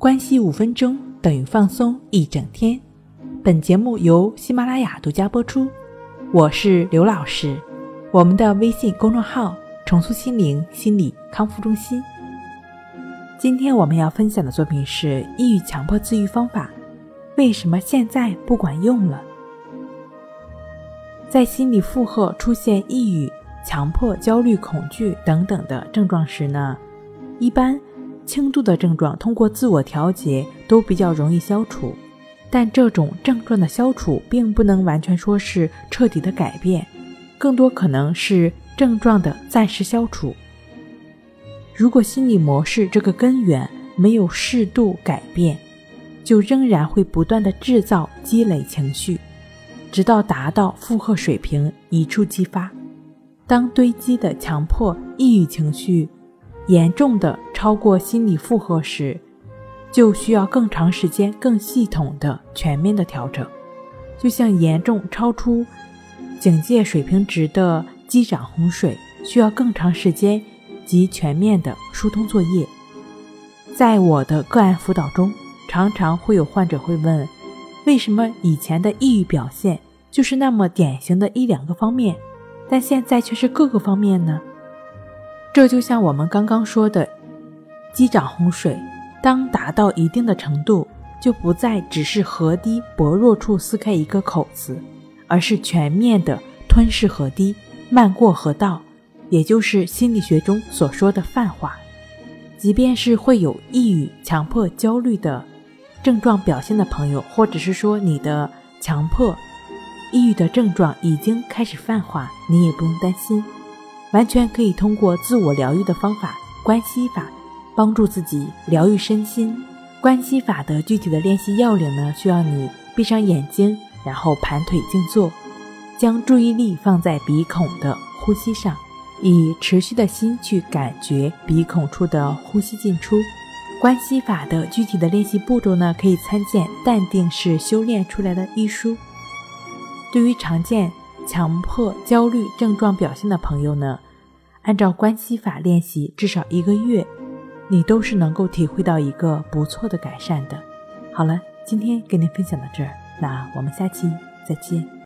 关系五分钟等于放松一整天。本节目由喜马拉雅独家播出。我是刘老师，我们的微信公众号“重塑心灵心理康复中心”。今天我们要分享的作品是抑郁强迫自愈方法，为什么现在不管用了？在心理负荷出现抑郁、强迫、焦虑、恐惧等等的症状时呢，一般轻度的症状通过自我调节都比较容易消除，但这种症状的消除并不能完全说是彻底的改变，更多可能是症状的暂时消除。如果心理模式这个根源没有适度改变，就仍然会不断的制造积累情绪，直到达到负荷水平一触即发。当堆积的强迫、抑郁情绪严重的超过心理负荷时，就需要更长时间、更系统的、全面的调整。就像严重超出警戒水平值的积涨洪水，需要更长时间。及全面的疏通作业。在我的个案辅导中，常常会有患者会问：为什么以前的抑郁表现就是那么典型的一两个方面，但现在却是各个方面呢？这就像我们刚刚说的，积涨洪水，当达到一定的程度，就不再只是河堤薄弱处撕开一个口子，而是全面的吞噬河堤，漫过河道。也就是心理学中所说的泛化，即便是会有抑郁、强迫、焦虑的症状表现的朋友，或者是说你的强迫、抑郁的症状已经开始泛化，你也不用担心，完全可以通过自我疗愈的方法——关系法，帮助自己疗愈身心。关系法的具体的练习要领呢，需要你闭上眼睛，然后盘腿静坐，将注意力放在鼻孔的呼吸上。以持续的心去感觉鼻孔处的呼吸进出。关系法的具体的练习步骤呢，可以参见《淡定是修炼出来的》一书。对于常见强迫、焦虑症状表现的朋友呢，按照关系法练习至少一个月，你都是能够体会到一个不错的改善的。好了，今天跟您分享到这儿，那我们下期再见。